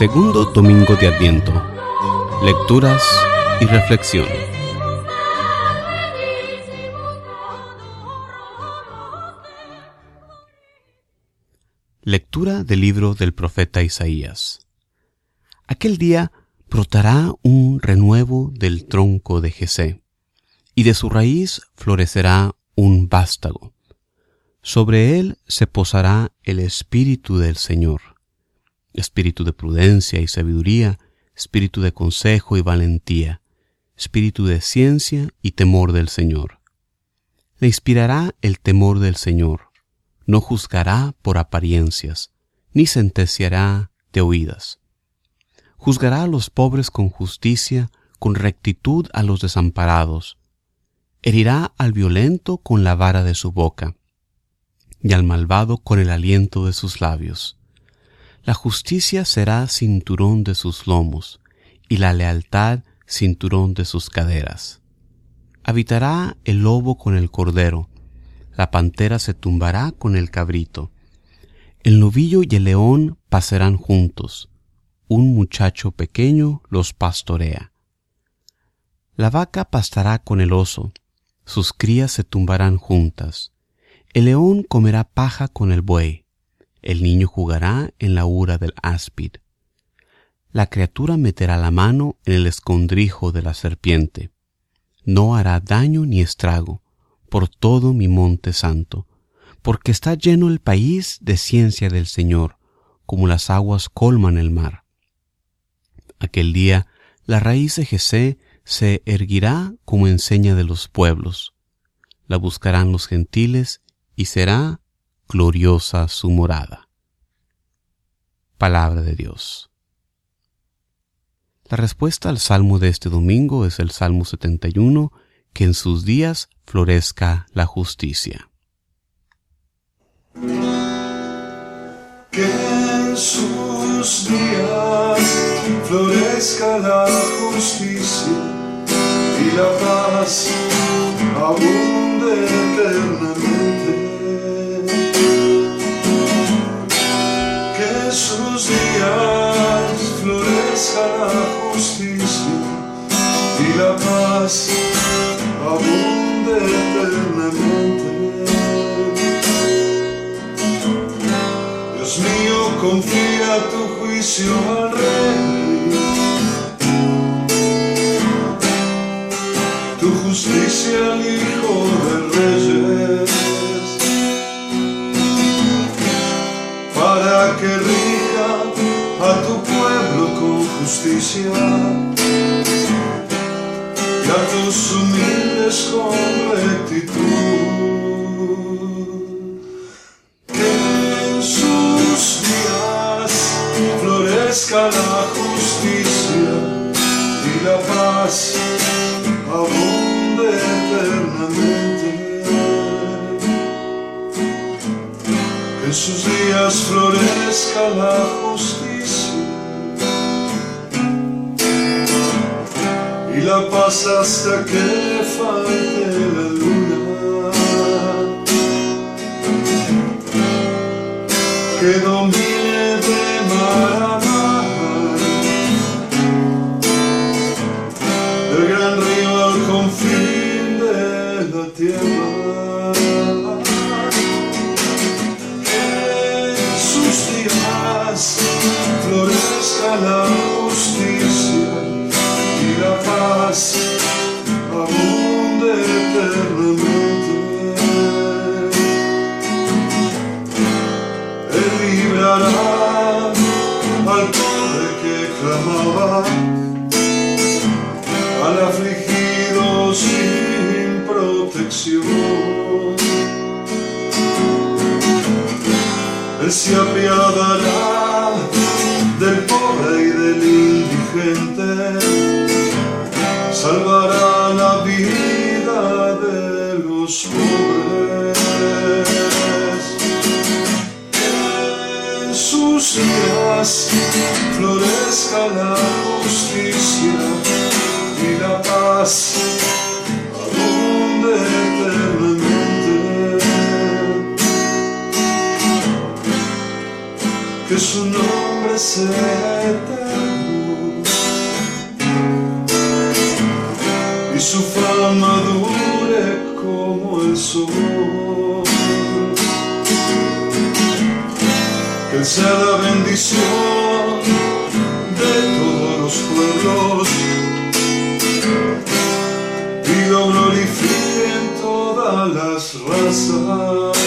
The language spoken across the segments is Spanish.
Segundo Domingo de Adviento. Lecturas y reflexión. Lectura del libro del profeta Isaías. Aquel día brotará un renuevo del tronco de Jesé, y de su raíz florecerá un vástago. Sobre él se posará el espíritu del Señor, espíritu de prudencia y sabiduría, espíritu de consejo y valentía, espíritu de ciencia y temor del Señor. Le inspirará el temor del Señor, no juzgará por apariencias, ni sentenciará de oídas. Juzgará a los pobres con justicia, con rectitud a los desamparados. Herirá al violento con la vara de su boca, y al malvado con el aliento de sus labios. La justicia será cinturón de sus lomos, y la lealtad cinturón de sus caderas. Habitará el lobo con el cordero, la pantera se tumbará con el cabrito. El novillo y el león pasarán juntos, un muchacho pequeño los pastorea. La vaca pastará con el oso, sus crías se tumbarán juntas. El león comerá paja con el buey, el niño jugará en la ura del áspid. La criatura meterá la mano en el escondrijo de la serpiente. No hará daño ni estrago por todo mi monte santo, porque está lleno el país de ciencia del Señor, como las aguas colman el mar. Aquel día la raíz de Jesé se erguirá como enseña de los pueblos. La buscarán los gentiles y será gloriosa su morada. Palabra de Dios. La respuesta al salmo de este domingo es el Salmo 71, que en sus días florezca la justicia. Que en sus días florezca la justicia y la paz abunde eternamente. La justicia y la paz abunde eternamente. Dios mío, confía tu juicio al rey, tu justicia al Hijo sila tu su mile neskompleti y la paz hasta que falte la luna. Que domine de mar a mar, del gran río al confín de la tierra. Que sus días florezca la Él se apiadará del pobre y del indigente salvará la vida de los pobres. En sus días florezca la justicia y la paz su nombre sea eterno y su fama dure como el sol. Que sea la bendición de todos los pueblos y lo glorifiquen todas las razas.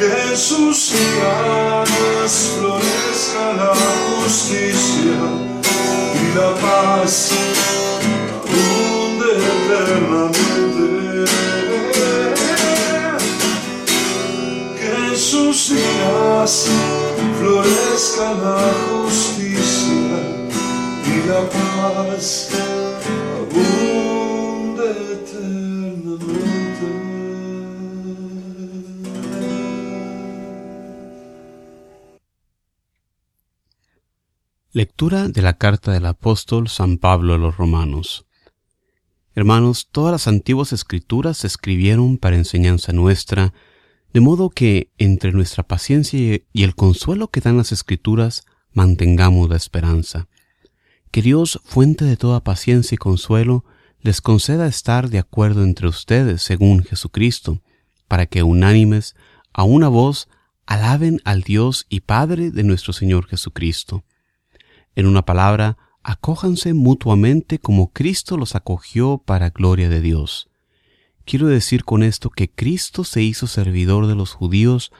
Que en sus días florezca la justicia y la paz abunde eternamente. Que en sus días florezca la justicia y la paz abunde eternamente. Lectura de la carta del apóstol San Pablo a los Romanos. Hermanos, todas las antiguas escrituras se escribieron para enseñanza nuestra, de modo que entre nuestra paciencia y el consuelo que dan las escrituras mantengamos la esperanza. Que Dios, fuente de toda paciencia y consuelo, les conceda estar de acuerdo entre ustedes según Jesucristo, para que unánimes, a una voz, alaben al Dios y Padre de nuestro Señor Jesucristo. En una palabra, acójanse mutuamente como Cristo los acogió para gloria de Dios. Quiero decir con esto que Cristo se hizo servidor de los judíos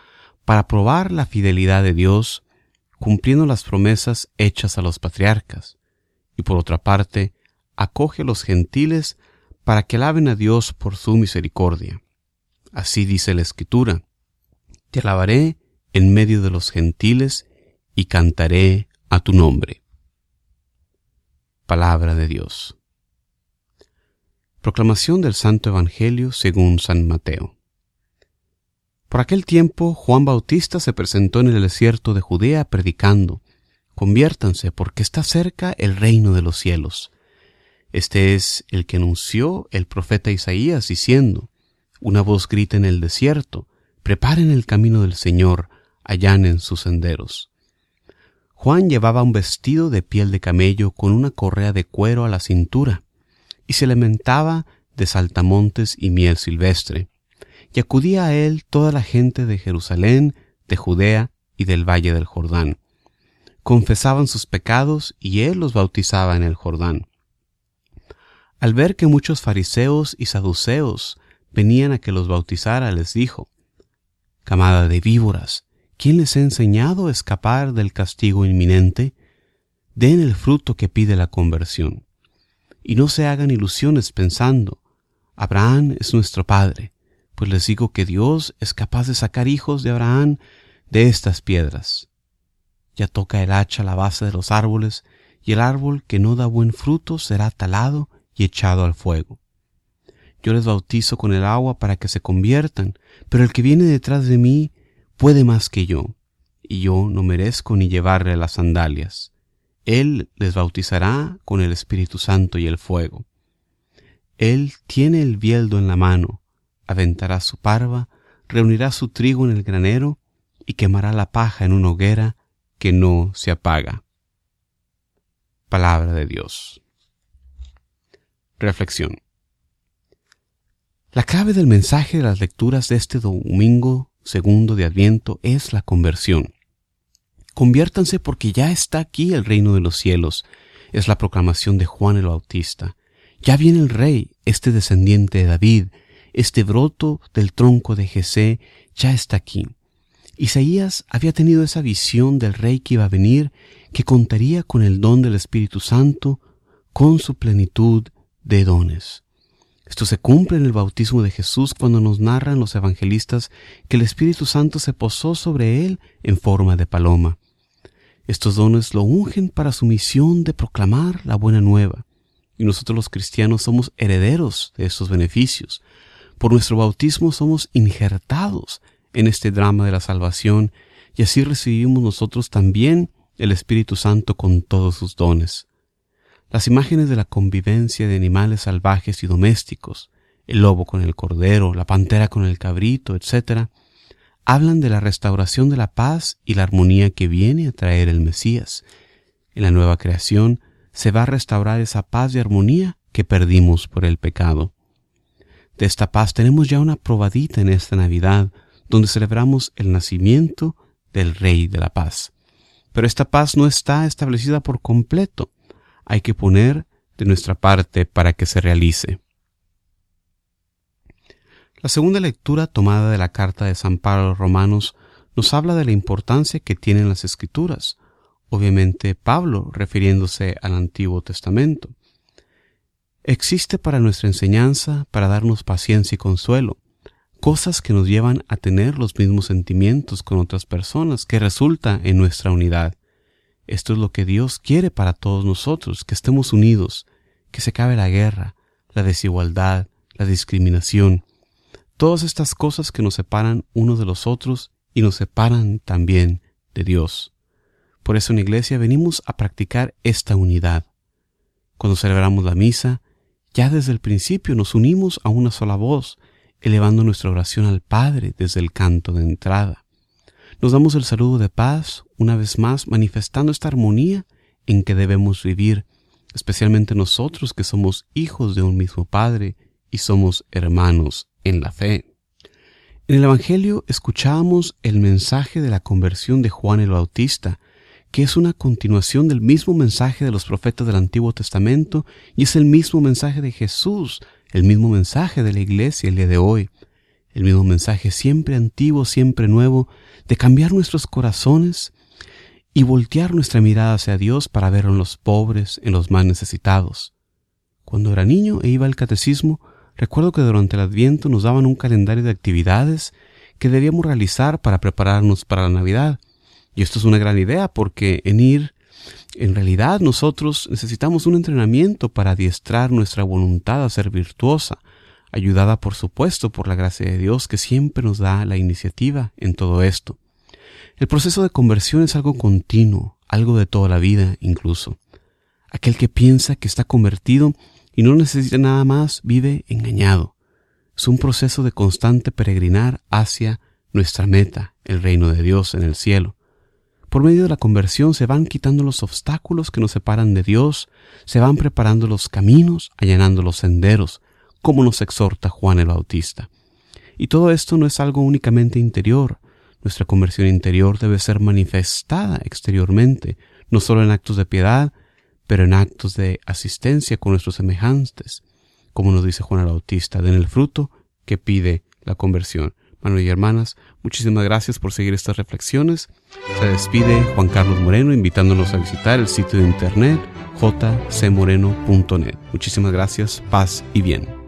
para probar la fidelidad de Dios, cumpliendo las promesas hechas a los patriarcas, y por otra parte, acoge a los gentiles para que alaben a Dios por su misericordia. Así dice la Escritura, Te alabaré en medio de los gentiles y cantaré a tu nombre. Palabra de Dios. Proclamación del Santo Evangelio según San Mateo. Por aquel tiempo Juan Bautista se presentó en el desierto de Judea predicando, Conviértanse porque está cerca el reino de los cielos. Este es el que anunció el profeta Isaías diciendo, Una voz grita en el desierto, Preparen el camino del Señor, allanen sus senderos. Juan llevaba un vestido de piel de camello con una correa de cuero a la cintura, y se alimentaba de saltamontes y miel silvestre. Y acudía a él toda la gente de Jerusalén, de Judea y del valle del Jordán. Confesaban sus pecados y él los bautizaba en el Jordán. Al ver que muchos fariseos y saduceos venían a que los bautizara, les dijo, Camada de víboras, ¿quién les ha enseñado a escapar del castigo inminente? Den el fruto que pide la conversión. Y no se hagan ilusiones pensando, Abraham es nuestro Padre, pues les digo que Dios es capaz de sacar hijos de Abraham de estas piedras. Ya toca el hacha la base de los árboles, y el árbol que no da buen fruto será talado y echado al fuego. Yo les bautizo con el agua para que se conviertan, pero el que viene detrás de mí puede más que yo, y yo no merezco ni llevarle las sandalias. Él les bautizará con el Espíritu Santo y el fuego. Él tiene el bieldo en la mano, aventará su parva, reunirá su trigo en el granero y quemará la paja en una hoguera que no se apaga. Palabra de Dios. Reflexión. La clave del mensaje de las lecturas de este domingo segundo de Adviento es la conversión. Conviértanse porque ya está aquí el reino de los cielos, es la proclamación de Juan el Bautista. Ya viene el rey, este descendiente de David, este broto del tronco de Jesé, ya está aquí. Isaías había tenido esa visión del rey que iba a venir, que contaría con el don del Espíritu Santo, con su plenitud de dones. Esto se cumple en el bautismo de Jesús cuando nos narran los evangelistas que el Espíritu Santo se posó sobre él en forma de paloma. Estos dones lo ungen para su misión de proclamar la buena nueva, y nosotros los cristianos somos herederos de estos beneficios. Por nuestro bautismo somos injertados en este drama de la salvación, y así recibimos nosotros también el Espíritu Santo con todos sus dones. Las imágenes de la convivencia de animales salvajes y domésticos, el lobo con el cordero, la pantera con el cabrito, etc., hablan de la restauración de la paz y la armonía que viene a traer el Mesías. En la nueva creación se va a restaurar esa paz y armonía que perdimos por el pecado. De esta paz tenemos ya una probadita en esta Navidad, donde celebramos el nacimiento del Rey de la Paz. Pero esta paz no está establecida por completo. Hay que poner de nuestra parte para que se realice. La segunda lectura tomada de la carta de San Pablo a los Romanos nos habla de la importancia que tienen las escrituras, obviamente Pablo refiriéndose al Antiguo Testamento. Existe para nuestra enseñanza, para darnos paciencia y consuelo, cosas que nos llevan a tener los mismos sentimientos con otras personas, que resulta en nuestra unidad. Esto es lo que Dios quiere para todos nosotros, que estemos unidos, que se acabe la guerra, la desigualdad, la discriminación, todas estas cosas que nos separan unos de los otros y nos separan también de Dios. Por eso en iglesia venimos a practicar esta unidad. Cuando celebramos la misa, ya desde el principio nos unimos a una sola voz, elevando nuestra oración al Padre desde el canto de entrada. Nos damos el saludo de paz, una vez más manifestando esta armonía en que debemos vivir, especialmente nosotros que somos hijos de un mismo Padre y somos hermanos en la fe. En el Evangelio escuchamos el mensaje de la conversión de Juan el Bautista, que es una continuación del mismo mensaje de los profetas del Antiguo Testamento y es el mismo mensaje de Jesús, el mismo mensaje de la iglesia el día de hoy, el mismo mensaje siempre antiguo, siempre nuevo, de cambiar nuestros corazones y voltear nuestra mirada hacia Dios para ver en los pobres, en los más necesitados. Cuando era niño e iba al catecismo, Recuerdo que durante el Adviento nos daban un calendario de actividades que debíamos realizar para prepararnos para la Navidad. Y esto es una gran idea porque en ir, en realidad nosotros necesitamos un entrenamiento para adiestrar nuestra voluntad a ser virtuosa, ayudada por supuesto por la gracia de Dios que siempre nos da la iniciativa en todo esto. El proceso de conversión es algo continuo, algo de toda la vida incluso. Aquel que piensa que está convertido y no necesita nada más, vive engañado. Es un proceso de constante peregrinar hacia nuestra meta, el reino de Dios en el cielo. Por medio de la conversión se van quitando los obstáculos que nos separan de Dios, se van preparando los caminos, allanando los senderos, como nos exhorta Juan el Bautista. Y todo esto no es algo únicamente interior, nuestra conversión interior debe ser manifestada exteriormente, no solo en actos de piedad, pero en actos de asistencia con nuestros semejantes, como nos dice Juan el Bautista, den el fruto que pide la conversión. Hermanos y hermanas, muchísimas gracias por seguir estas reflexiones. Se despide Juan Carlos Moreno invitándonos a visitar el sitio de internet jcmoreno.net. Muchísimas gracias, paz y bien.